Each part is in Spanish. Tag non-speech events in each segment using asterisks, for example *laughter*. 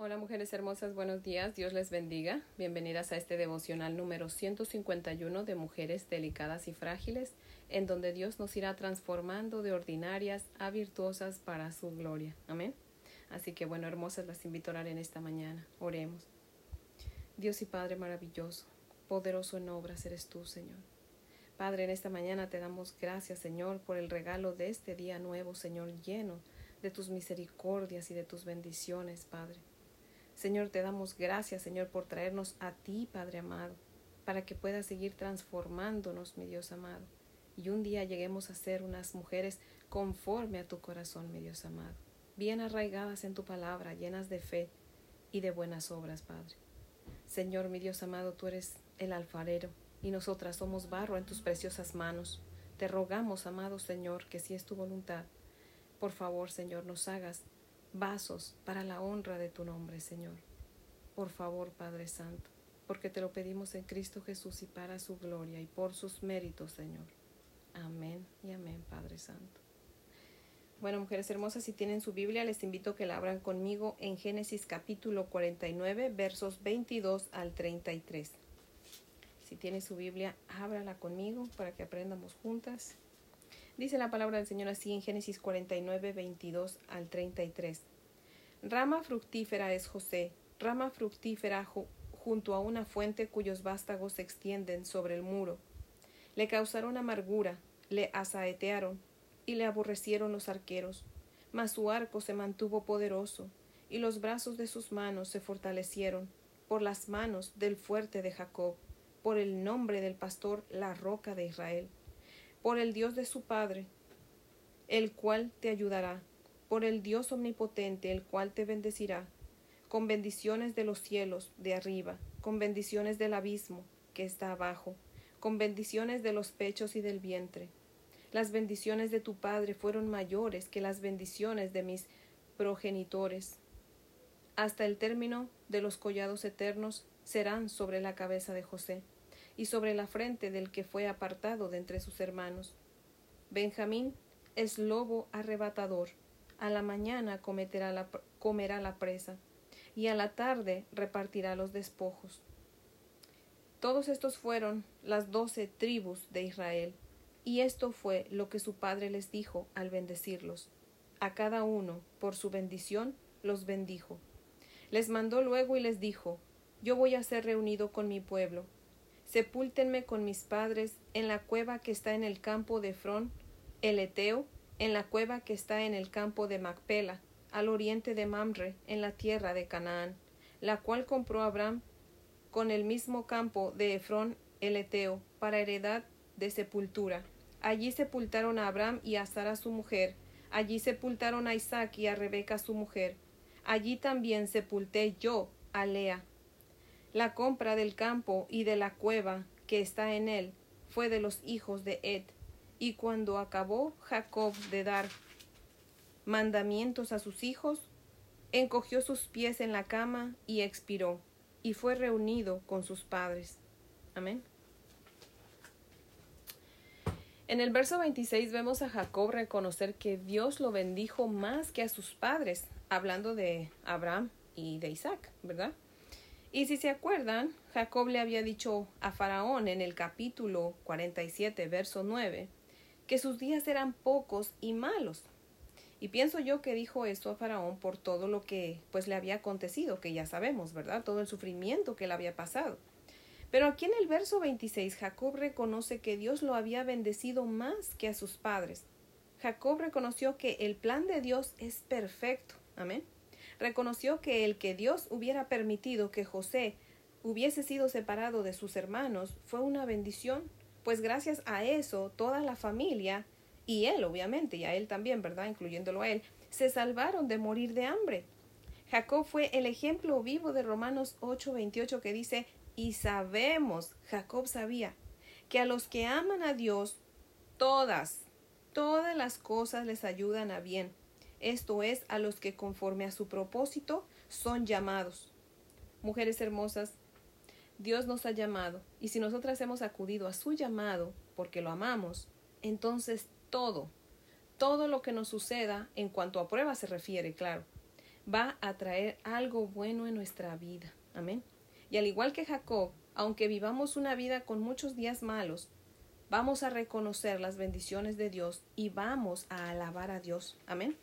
Hola mujeres hermosas, buenos días, Dios les bendiga. Bienvenidas a este devocional número 151 de Mujeres Delicadas y Frágiles, en donde Dios nos irá transformando de ordinarias a virtuosas para su gloria. Amén. Así que bueno, hermosas, las invito a orar en esta mañana. Oremos. Dios y Padre maravilloso, poderoso en obras eres tú, Señor. Padre, en esta mañana te damos gracias, Señor, por el regalo de este día nuevo, Señor, lleno de tus misericordias y de tus bendiciones, Padre. Señor, te damos gracias, Señor, por traernos a ti, Padre amado, para que puedas seguir transformándonos, mi Dios amado, y un día lleguemos a ser unas mujeres conforme a tu corazón, mi Dios amado, bien arraigadas en tu palabra, llenas de fe y de buenas obras, Padre. Señor, mi Dios amado, tú eres el alfarero, y nosotras somos barro en tus preciosas manos. Te rogamos, amado Señor, que si es tu voluntad, por favor, Señor, nos hagas vasos para la honra de tu nombre, Señor. Por favor, Padre Santo, porque te lo pedimos en Cristo Jesús y para su gloria y por sus méritos, Señor. Amén y amén, Padre Santo. Bueno, mujeres hermosas, si tienen su Biblia, les invito a que la abran conmigo en Génesis capítulo 49, versos 22 al 33. Si tiene su Biblia, ábrala conmigo para que aprendamos juntas. Dice la palabra del Señor así en Génesis 49, 22 al 33. Rama fructífera es José, rama fructífera junto a una fuente cuyos vástagos se extienden sobre el muro. Le causaron amargura, le asaetearon y le aborrecieron los arqueros. Mas su arco se mantuvo poderoso, y los brazos de sus manos se fortalecieron por las manos del fuerte de Jacob, por el nombre del pastor la roca de Israel por el Dios de su Padre, el cual te ayudará, por el Dios omnipotente, el cual te bendecirá, con bendiciones de los cielos de arriba, con bendiciones del abismo que está abajo, con bendiciones de los pechos y del vientre. Las bendiciones de tu Padre fueron mayores que las bendiciones de mis progenitores. Hasta el término de los collados eternos serán sobre la cabeza de José y sobre la frente del que fue apartado de entre sus hermanos. Benjamín es lobo arrebatador. A la mañana comerá la presa, y a la tarde repartirá los despojos. Todos estos fueron las doce tribus de Israel, y esto fue lo que su padre les dijo al bendecirlos. A cada uno, por su bendición, los bendijo. Les mandó luego y les dijo, Yo voy a ser reunido con mi pueblo, sepúltenme con mis padres en la cueva que está en el campo de Fron, el Eteo, en la cueva que está en el campo de Macpela, al oriente de Mamre, en la tierra de Canaán, la cual compró Abraham con el mismo campo de Efrón el Eteo, para heredad de sepultura. Allí sepultaron a Abraham y a Sara su mujer, allí sepultaron a Isaac y a Rebeca su mujer, allí también sepulté yo a Lea, la compra del campo y de la cueva que está en él fue de los hijos de Ed. Y cuando acabó Jacob de dar mandamientos a sus hijos, encogió sus pies en la cama y expiró, y fue reunido con sus padres. Amén. En el verso 26 vemos a Jacob reconocer que Dios lo bendijo más que a sus padres, hablando de Abraham y de Isaac, ¿verdad? Y si se acuerdan, Jacob le había dicho a Faraón en el capítulo 47, verso 9, que sus días eran pocos y malos. Y pienso yo que dijo esto a Faraón por todo lo que pues le había acontecido, que ya sabemos, ¿verdad? Todo el sufrimiento que le había pasado. Pero aquí en el verso 26 Jacob reconoce que Dios lo había bendecido más que a sus padres. Jacob reconoció que el plan de Dios es perfecto. Amén reconoció que el que Dios hubiera permitido que José hubiese sido separado de sus hermanos fue una bendición, pues gracias a eso toda la familia, y él obviamente, y a él también, ¿verdad? Incluyéndolo a él, se salvaron de morir de hambre. Jacob fue el ejemplo vivo de Romanos 8:28 que dice, y sabemos, Jacob sabía, que a los que aman a Dios, todas, todas las cosas les ayudan a bien, esto es, a los que conforme a su propósito son llamados. Mujeres hermosas, Dios nos ha llamado, y si nosotras hemos acudido a su llamado porque lo amamos, entonces todo, todo lo que nos suceda en cuanto a prueba se refiere, claro, va a traer algo bueno en nuestra vida. Amén. Y al igual que Jacob, aunque vivamos una vida con muchos días malos, vamos a reconocer las bendiciones de Dios y vamos a alabar a Dios. Amén.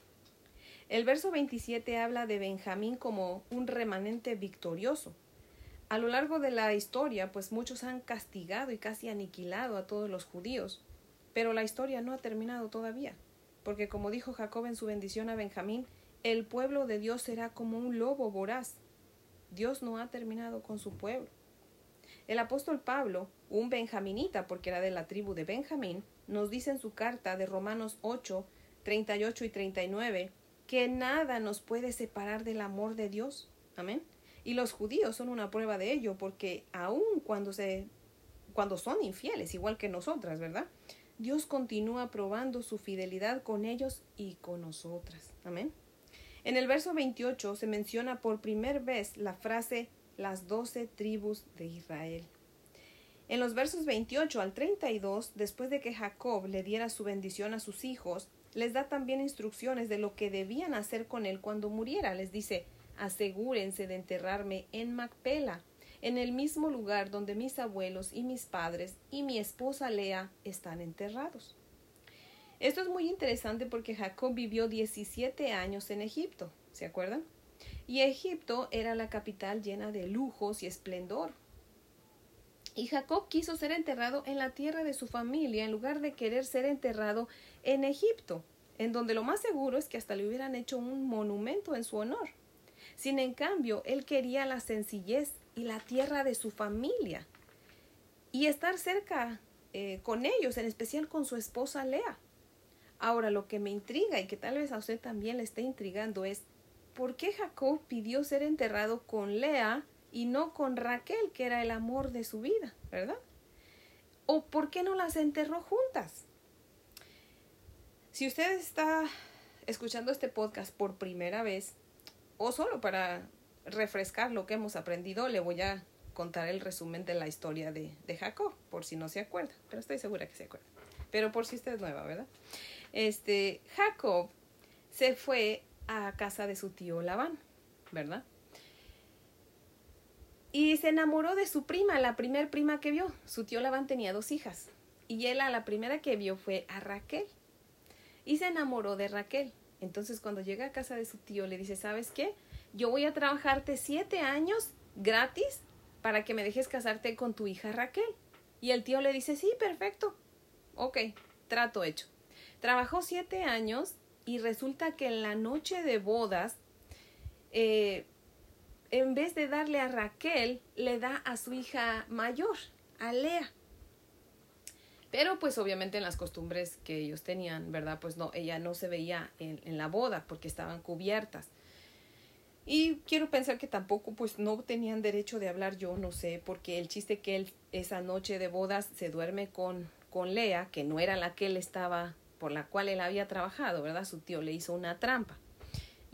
El verso 27 habla de Benjamín como un remanente victorioso. A lo largo de la historia, pues muchos han castigado y casi aniquilado a todos los judíos, pero la historia no ha terminado todavía, porque como dijo Jacob en su bendición a Benjamín, el pueblo de Dios será como un lobo voraz. Dios no ha terminado con su pueblo. El apóstol Pablo, un benjaminita porque era de la tribu de Benjamín, nos dice en su carta de Romanos 8, 38 y 39 que nada nos puede separar del amor de Dios. Amén. Y los judíos son una prueba de ello, porque aun cuando se cuando son infieles, igual que nosotras, ¿verdad? Dios continúa probando su fidelidad con ellos y con nosotras. Amén. En el verso 28 se menciona por primera vez la frase las doce tribus de Israel. En los versos 28 al 32, después de que Jacob le diera su bendición a sus hijos, les da también instrucciones de lo que debían hacer con él cuando muriera. Les dice, asegúrense de enterrarme en Macpela, en el mismo lugar donde mis abuelos y mis padres y mi esposa Lea están enterrados. Esto es muy interesante porque Jacob vivió 17 años en Egipto, ¿se acuerdan? Y Egipto era la capital llena de lujos y esplendor. Y Jacob quiso ser enterrado en la tierra de su familia en lugar de querer ser enterrado en Egipto, en donde lo más seguro es que hasta le hubieran hecho un monumento en su honor. Sin en cambio, él quería la sencillez y la tierra de su familia y estar cerca eh, con ellos, en especial con su esposa Lea. Ahora, lo que me intriga y que tal vez a usted también le esté intrigando es ¿por qué Jacob pidió ser enterrado con Lea y no con Raquel, que era el amor de su vida, ¿verdad? ¿O por qué no las enterró juntas? Si usted está escuchando este podcast por primera vez, o solo para refrescar lo que hemos aprendido, le voy a contar el resumen de la historia de, Jacob, por si no se acuerda, pero estoy segura que se acuerda. Pero por si usted es nueva, ¿verdad? Este, Jacob se fue a casa de su tío Labán, ¿verdad? Y se enamoró de su prima, la primer prima que vio. Su tío Labán tenía dos hijas. Y él a la primera que vio fue a Raquel. Y se enamoró de Raquel. Entonces cuando llega a casa de su tío le dice, ¿sabes qué? Yo voy a trabajarte siete años gratis para que me dejes casarte con tu hija Raquel. Y el tío le dice, sí, perfecto. Ok, trato hecho. Trabajó siete años y resulta que en la noche de bodas eh, en vez de darle a Raquel, le da a su hija mayor, a Lea. Pero pues obviamente en las costumbres que ellos tenían, ¿verdad? Pues no, ella no se veía en, la boda porque estaban cubiertas. Y quiero pensar que tampoco pues no tenían derecho de hablar yo, no sé, porque el chiste que él esa noche de bodas se duerme con, con Lea, que no era la que él estaba, por la cual él había trabajado, ¿verdad? Su tío le hizo una trampa.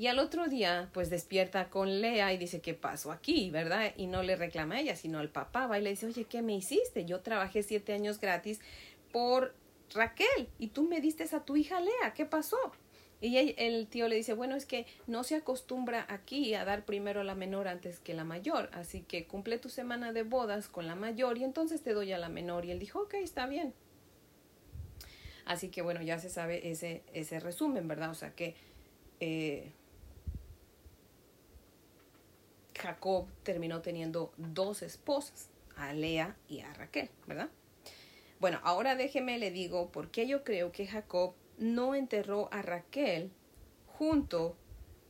Y al otro día, pues despierta con Lea y dice, ¿qué pasó aquí? ¿Verdad? Y no le reclama a ella, sino al papá. Va y le dice, oye, ¿qué me hiciste? Yo trabajé siete años gratis por Raquel y tú me diste a tu hija Lea. ¿Qué pasó? Y el tío le dice, bueno, es que no se acostumbra aquí a dar primero a la menor antes que la mayor, así que cumple tu semana de bodas con la mayor y entonces te doy a la menor. Y él dijo, ok, está bien. Así que bueno, ya se sabe ese, ese resumen, ¿verdad? O sea que eh, Jacob terminó teniendo dos esposas, a Lea y a Raquel, ¿verdad? Bueno, ahora déjeme le digo por qué yo creo que Jacob no enterró a Raquel junto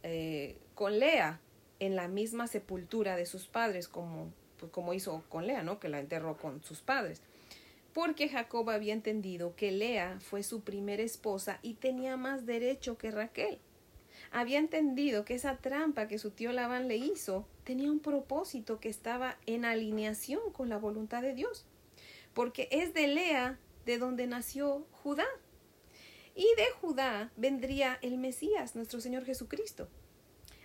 eh, con Lea en la misma sepultura de sus padres como, pues, como hizo con Lea, ¿no? Que la enterró con sus padres. Porque Jacob había entendido que Lea fue su primera esposa y tenía más derecho que Raquel había entendido que esa trampa que su tío Labán le hizo tenía un propósito que estaba en alineación con la voluntad de Dios, porque es de Lea de donde nació Judá. Y de Judá vendría el Mesías, nuestro Señor Jesucristo.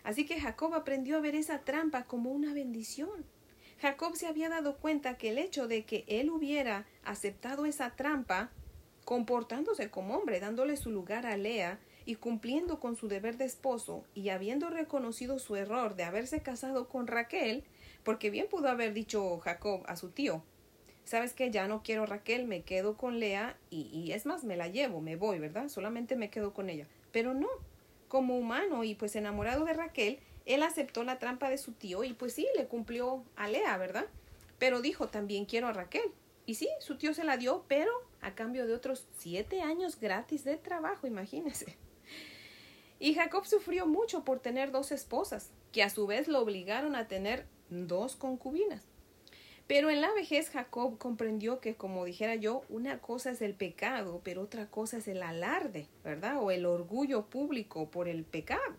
Así que Jacob aprendió a ver esa trampa como una bendición. Jacob se había dado cuenta que el hecho de que él hubiera aceptado esa trampa, comportándose como hombre, dándole su lugar a Lea, y cumpliendo con su deber de esposo y habiendo reconocido su error de haberse casado con Raquel, porque bien pudo haber dicho Jacob a su tío, sabes que ya no quiero Raquel, me quedo con Lea y, y es más, me la llevo, me voy, ¿verdad? Solamente me quedo con ella. Pero no, como humano y pues enamorado de Raquel, él aceptó la trampa de su tío y pues sí, le cumplió a Lea, ¿verdad? Pero dijo, también quiero a Raquel. Y sí, su tío se la dio, pero a cambio de otros siete años gratis de trabajo, imagínense. Y Jacob sufrió mucho por tener dos esposas, que a su vez lo obligaron a tener dos concubinas. Pero en la vejez Jacob comprendió que, como dijera yo, una cosa es el pecado, pero otra cosa es el alarde, ¿verdad? O el orgullo público por el pecado.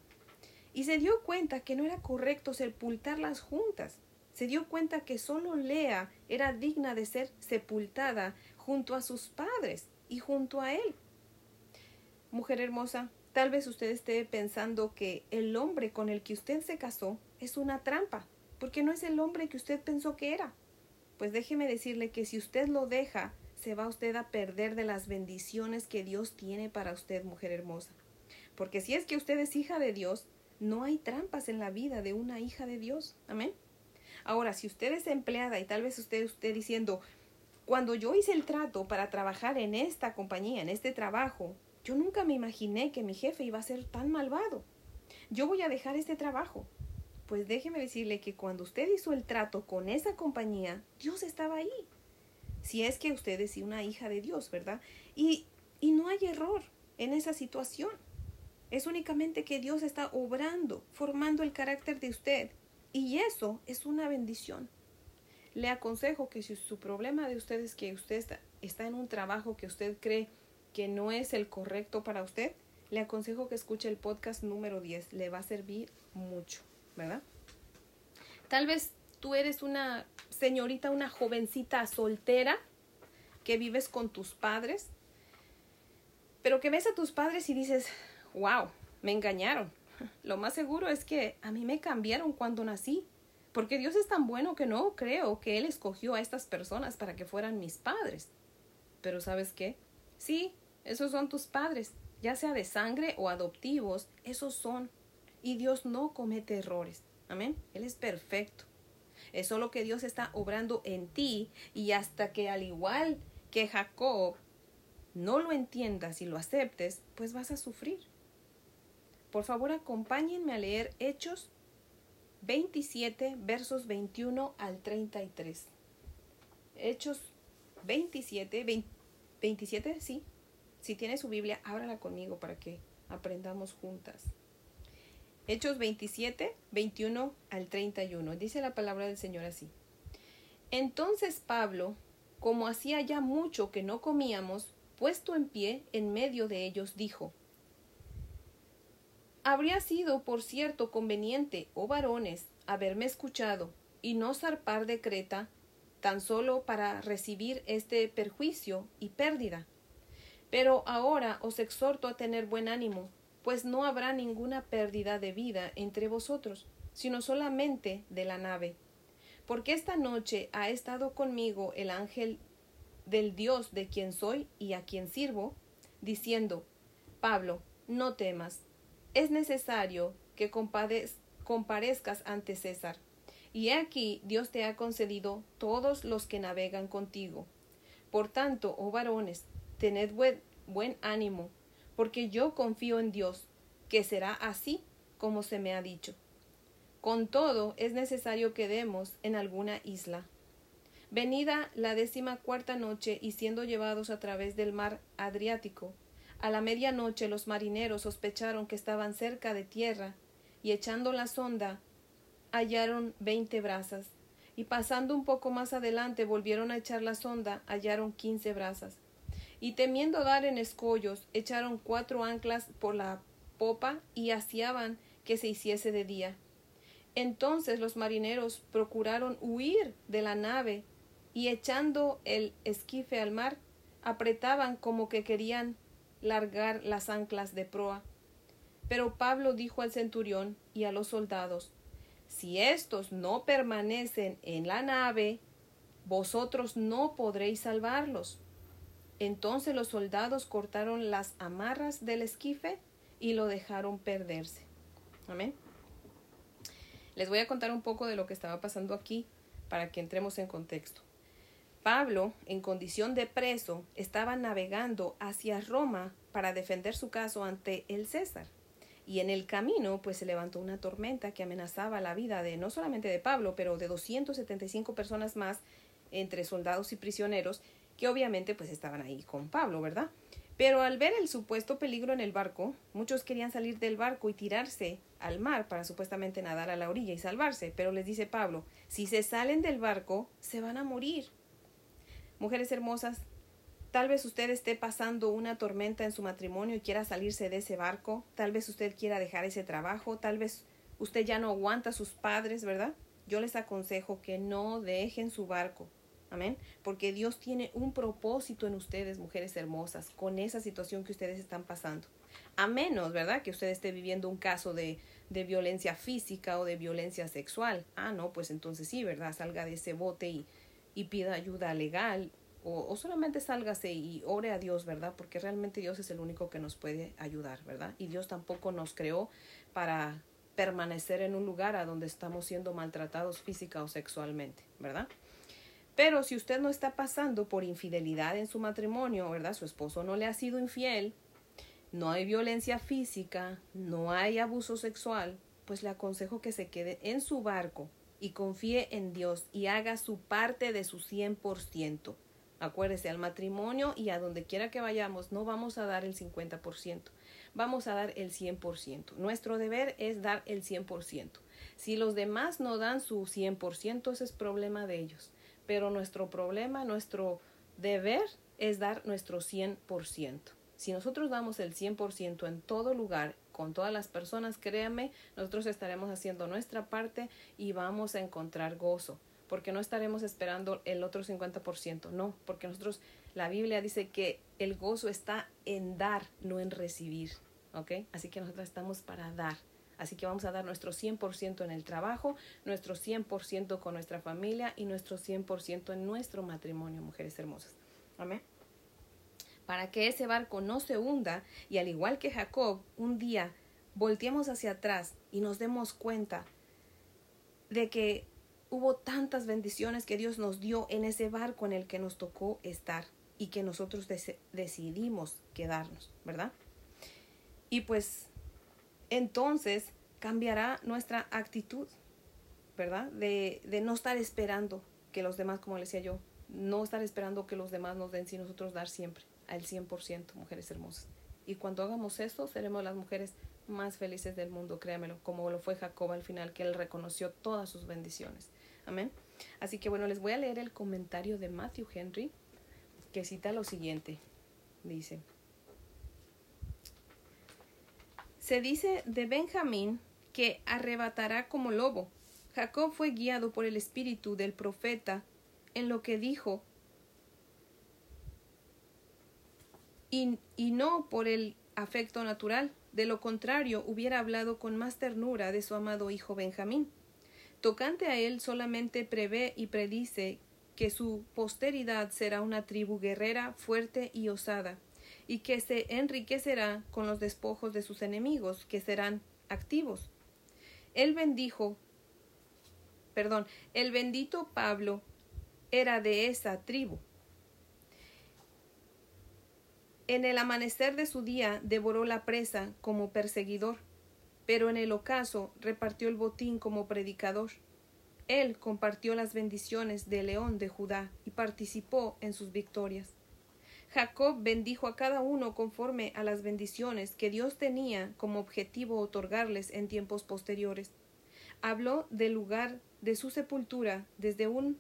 Y se dio cuenta que no era correcto sepultarlas juntas. Se dio cuenta que solo Lea era digna de ser sepultada junto a sus padres y junto a él. Mujer hermosa, tal vez usted esté pensando que el hombre con el que usted se casó es una trampa, porque no es el hombre que usted pensó que era. Pues déjeme decirle que si usted lo deja, se va usted a perder de las bendiciones que Dios tiene para usted, mujer hermosa. Porque si es que usted es hija de Dios, no hay trampas en la vida de una hija de Dios. Amén. Ahora, si usted es empleada y tal vez usted esté diciendo, cuando yo hice el trato para trabajar en esta compañía, en este trabajo, yo nunca me imaginé que mi jefe iba a ser tan malvado. Yo voy a dejar este trabajo. Pues déjeme decirle que cuando usted hizo el trato con esa compañía, Dios estaba ahí. Si es que usted es una hija de Dios, ¿verdad? Y, y no hay error en esa situación. Es únicamente que Dios está obrando, formando el carácter de usted. Y eso es una bendición. Le aconsejo que si su problema de usted es que usted está, está en un trabajo que usted cree que no es el correcto para usted, le aconsejo que escuche el podcast número 10. Le va a servir mucho. ¿verdad? Tal vez tú eres una señorita, una jovencita soltera que vives con tus padres, pero que ves a tus padres y dices, wow, me engañaron. *laughs* Lo más seguro es que a mí me cambiaron cuando nací, porque Dios es tan bueno que no creo que Él escogió a estas personas para que fueran mis padres. Pero ¿sabes qué? Sí, esos son tus padres, ya sea de sangre o adoptivos, esos son y Dios no comete errores. Amén. Él es perfecto. Es solo que Dios está obrando en ti y hasta que al igual que Jacob no lo entiendas y lo aceptes, pues vas a sufrir. Por favor, acompáñenme a leer Hechos 27, versos 21 al 33. Hechos 27, 27, sí. Si tiene su Biblia, ábrala conmigo para que aprendamos juntas. Hechos 27, 21 al 31. Dice la palabra del Señor así. Entonces Pablo, como hacía ya mucho que no comíamos, puesto en pie en medio de ellos, dijo, Habría sido, por cierto, conveniente, oh varones, haberme escuchado y no zarpar de Creta tan solo para recibir este perjuicio y pérdida. Pero ahora os exhorto a tener buen ánimo, pues no habrá ninguna pérdida de vida entre vosotros, sino solamente de la nave. Porque esta noche ha estado conmigo el ángel del Dios de quien soy y a quien sirvo, diciendo, Pablo, no temas, es necesario que comparezcas ante César. Y aquí Dios te ha concedido todos los que navegan contigo. Por tanto, oh varones, tened buen, ánimo, porque yo confío en Dios, que será así como se me ha dicho. Con todo, es necesario que demos en alguna isla. Venida la décima cuarta noche y siendo llevados a través del mar Adriático, a la medianoche los marineros sospecharon que estaban cerca de tierra, y echando la sonda hallaron veinte brazas, y pasando un poco más adelante volvieron a echar la sonda, hallaron quince brazas y temiendo dar en escollos, echaron cuatro anclas por la popa y hacían que se hiciese de día. Entonces los marineros procuraron huir de la nave y echando el esquife al mar, apretaban como que querían largar las anclas de proa. Pero Pablo dijo al centurión y a los soldados, Si éstos no permanecen en la nave, vosotros no podréis salvarlos. Entonces los soldados cortaron las amarras del esquife y lo dejaron perderse. Amén. Les voy a contar un poco de lo que estaba pasando aquí para que entremos en contexto. Pablo, en condición de preso, estaba navegando hacia Roma para defender su caso ante el César. Y en el camino, pues se levantó una tormenta que amenazaba la vida de no solamente de Pablo, pero de 275 personas más, entre soldados y prisioneros, que obviamente pues estaban ahí con Pablo, ¿verdad? Pero al ver el supuesto peligro en el barco, muchos querían salir del barco y tirarse al mar para supuestamente nadar a la orilla y salvarse. Pero les dice Pablo, si se salen del barco, se van a morir. Mujeres hermosas, tal vez usted esté pasando una tormenta en su matrimonio y quiera salirse de ese barco, tal vez usted quiera dejar ese trabajo, tal vez usted ya no aguanta a sus padres, ¿verdad? Yo les aconsejo que no dejen su barco, Amén. Porque Dios tiene un propósito en ustedes, mujeres hermosas, con esa situación que ustedes están pasando. A menos, ¿verdad? Que usted esté viviendo un caso de, de violencia física o de violencia sexual. Ah, no, pues entonces sí, ¿verdad? Salga de ese bote y, y pida ayuda legal. O, o solamente sálgase y ore a Dios, ¿verdad? Porque realmente Dios es el único que nos puede ayudar, ¿verdad? Y Dios tampoco nos creó para permanecer en un lugar a donde estamos siendo maltratados física o sexualmente, ¿verdad? Pero si usted no está pasando por infidelidad en su matrimonio, ¿verdad? Su esposo no le ha sido infiel, no hay violencia física, no hay abuso sexual, pues le aconsejo que se quede en su barco y confíe en Dios y haga su parte de su 100%. Acuérdese, al matrimonio y a donde quiera que vayamos, no vamos a dar el 50%, vamos a dar el 100%. Nuestro deber es dar el 100%. Si los demás no dan su 100%, ese es problema de ellos pero nuestro problema, nuestro deber es dar nuestro 100%. Si nosotros damos el 100% en todo lugar, con todas las personas, créanme, nosotros estaremos haciendo nuestra parte y vamos a encontrar gozo, porque no estaremos esperando el otro 50%, no, porque nosotros, la Biblia dice que el gozo está en dar, no en recibir, ¿ok? Así que nosotros estamos para dar. Así que vamos a dar nuestro 100% en el trabajo, nuestro 100% con nuestra familia y nuestro 100% en nuestro matrimonio, mujeres hermosas. Amén. Para que ese barco no se hunda y al igual que Jacob, un día volteemos hacia atrás y nos demos cuenta de que hubo tantas bendiciones que Dios nos dio en ese barco en el que nos tocó estar y que nosotros decidimos quedarnos, ¿verdad? Y pues entonces cambiará nuestra actitud, ¿verdad? De, no estar esperando que los demás, como le decía yo, no estar esperando que los demás nos den, sino nosotros dar siempre al 100%, mujeres hermosas. Y cuando hagamos esto, seremos las mujeres más felices del mundo, créamelo, como lo fue Jacob al final, que él reconoció todas sus bendiciones. Amén. Así que bueno, les voy a leer el comentario de Matthew Henry, que cita lo siguiente. Dice, Se dice de Benjamín que arrebatará como lobo. Jacob fue guiado por el espíritu del profeta en lo que dijo y, y, no por el afecto natural. De lo contrario, hubiera hablado con más ternura de su amado hijo Benjamín. Tocante a él solamente prevé y predice que su posteridad será una tribu guerrera, fuerte y osada, y que se enriquecerá con los despojos de sus enemigos, que serán activos. Él bendijo, perdón, el bendito Pablo era de esa tribu. En el amanecer de su día devoró la presa como perseguidor, pero en el ocaso repartió el botín como predicador. Él compartió las bendiciones del león de Judá y participó en sus victorias. Jacob bendijo a cada uno conforme a las bendiciones que Dios tenía como objetivo otorgarles en tiempos posteriores. Habló del lugar de su sepultura desde un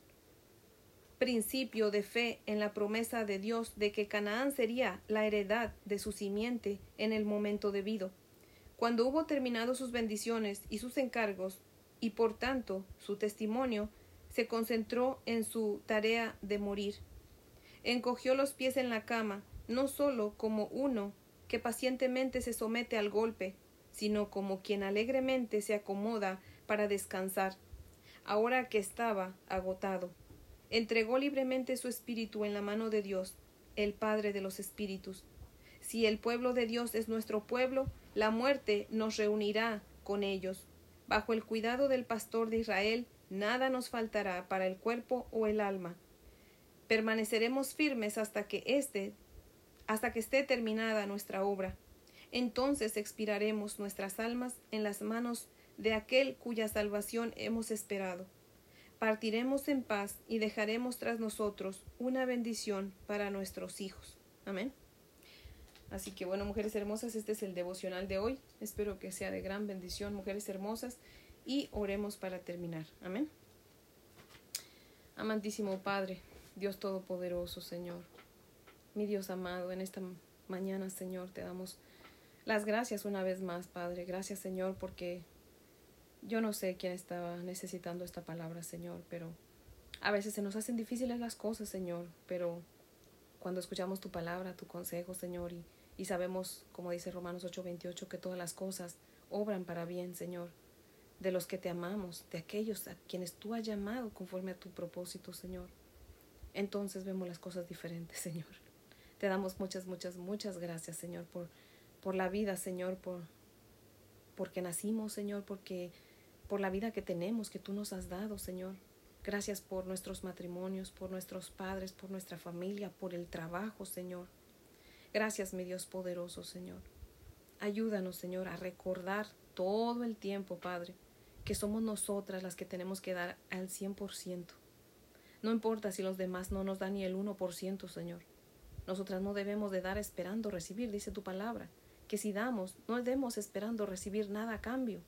principio de fe en la promesa de Dios de que Canaán sería la heredad de su simiente en el momento debido. Cuando hubo terminado sus bendiciones y sus encargos, y por tanto su testimonio, se concentró en su tarea de morir encogió los pies en la cama, no sólo como uno que pacientemente se somete al golpe, sino como quien alegremente se acomoda para descansar, ahora que estaba agotado. Entregó libremente su espíritu en la mano de Dios, el Padre de los Espíritus. Si el pueblo de Dios es nuestro pueblo, La muerte nos reunirá con ellos. Bajo el cuidado del pastor de Israel, nada nos faltará para el cuerpo o el alma. Permaneceremos firmes hasta que esté, hasta que esté terminada nuestra obra. Entonces expiraremos nuestras almas en las manos de aquel cuya salvación hemos esperado. Partiremos en paz y dejaremos tras nosotros una bendición para nuestros hijos. Amén. Así que bueno, mujeres hermosas, este es el devocional de hoy. Espero que sea de gran bendición, mujeres hermosas, y oremos para terminar. Amén. Amantísimo Padre, Dios Todopoderoso, Señor, mi Dios amado, en esta mañana, Señor, te damos las gracias una vez más, Padre. Gracias, Señor, porque yo no sé quién estaba necesitando esta palabra, Señor, pero a veces se nos hacen difíciles las cosas, Señor, pero cuando escuchamos tu palabra, tu consejo, Señor, y, y sabemos, como dice Romanos 8:28, que todas las cosas obran para bien, Señor, de los que te amamos, de aquellos a quienes tú has llamado conforme a tu propósito, Señor. Entonces vemos las cosas diferentes, *laughs* Señor. Te damos muchas, muchas, muchas gracias, Señor, por, por la vida, Señor, por porque nacimos, Señor, porque por la vida que tenemos, que tú nos has dado, Señor. Gracias por nuestros matrimonios, por nuestros padres, por nuestra familia, por el trabajo, Señor. Gracias, mi Dios poderoso, Señor. Ayúdanos, Señor, a recordar todo el tiempo, Padre, que somos nosotras las que tenemos que dar al cien por ciento. No importa si los demás no nos dan ni el uno por ciento, Señor. Nosotras no debemos de dar esperando recibir, dice tu palabra, que si damos, no demos esperando recibir nada a cambio.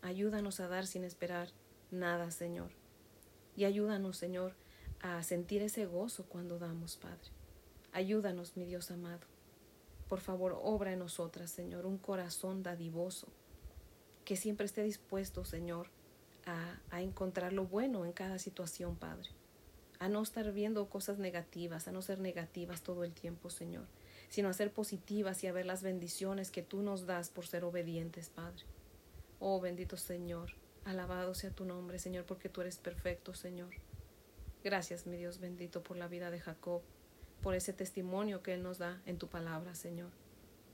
Ayúdanos a dar sin esperar nada, Señor. Y ayúdanos, Señor, a sentir ese gozo cuando damos, Padre. Ayúdanos, mi Dios amado. Por favor, obra en nosotras, Señor, un corazón dadivoso, que siempre esté dispuesto, Señor, a, a, encontrar lo bueno en cada situación, Padre. A no estar viendo cosas negativas, a no ser negativas todo el tiempo, Señor, sino a ser positivas y a ver las bendiciones que tú nos das por ser obedientes, Padre. Oh bendito Señor, alabado sea tu nombre, Señor, porque tú eres perfecto, Señor. Gracias, mi Dios bendito, por la vida de Jacob, por ese testimonio que Él nos da en tu palabra, Señor.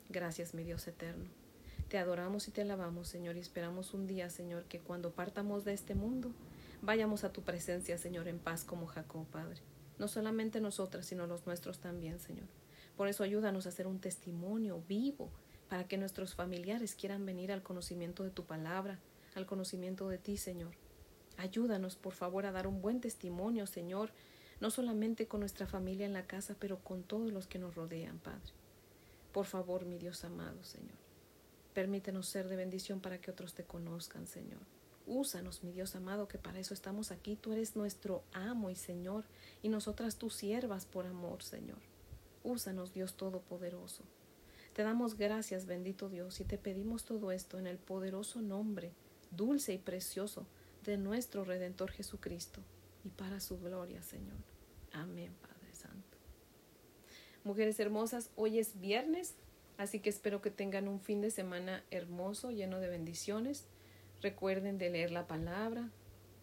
Gracias, mi Dios eterno. Te adoramos y te alabamos, Señor, y esperamos un día, Señor, que cuando partamos de este mundo, vayamos a tu presencia, Señor, en paz como Jacob, Padre. No solamente nosotras, sino los nuestros también, Señor. Por eso ayúdanos a hacer un testimonio vivo para que nuestros familiares quieran venir al conocimiento de tu palabra, al conocimiento de ti, Señor. Ayúdanos, por favor, a dar un buen testimonio, Señor, no solamente con nuestra familia en la casa, pero con todos los que nos rodean, Padre. Por favor, mi Dios amado, Señor. Permítenos ser de bendición para que otros te conozcan, Señor. Úsanos, mi Dios amado, que para eso estamos aquí. Tú eres nuestro amo y Señor, y nosotras tus siervas por amor, Señor. Úsanos, Dios Todopoderoso. Te damos gracias, bendito Dios, y te pedimos todo esto en el poderoso nombre, dulce y precioso, de nuestro Redentor Jesucristo, y para su gloria, Señor. Amén, Padre Santo. Mujeres hermosas, hoy es viernes, así que espero que tengan un fin de semana hermoso, lleno de bendiciones. Recuerden de leer la palabra,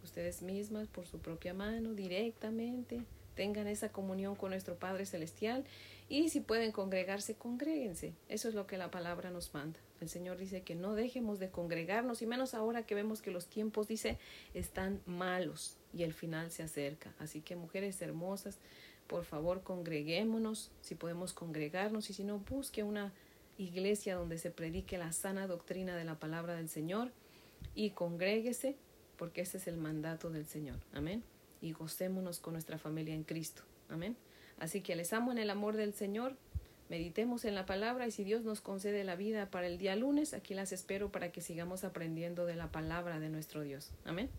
ustedes mismas, por su propia mano, directamente. Tengan esa comunión con nuestro Padre Celestial y si pueden congregarse, congréguense. Eso es lo que la palabra nos manda. El Señor dice que no dejemos de congregarnos y menos ahora que vemos que los tiempos, dice, están malos y el final se acerca. Así que mujeres hermosas, por favor congreguémonos, si podemos congregarnos y si no, busque una iglesia donde se predique la sana doctrina de la palabra del Señor y congréguese porque ese es el mandato del Señor. Amén. Y gocémonos con nuestra familia en Cristo. Amén. Así que les amo en el amor del Señor. Meditemos en la palabra y si Dios nos concede la vida para el día lunes, aquí las espero para que sigamos aprendiendo de la palabra de nuestro Dios. Amén.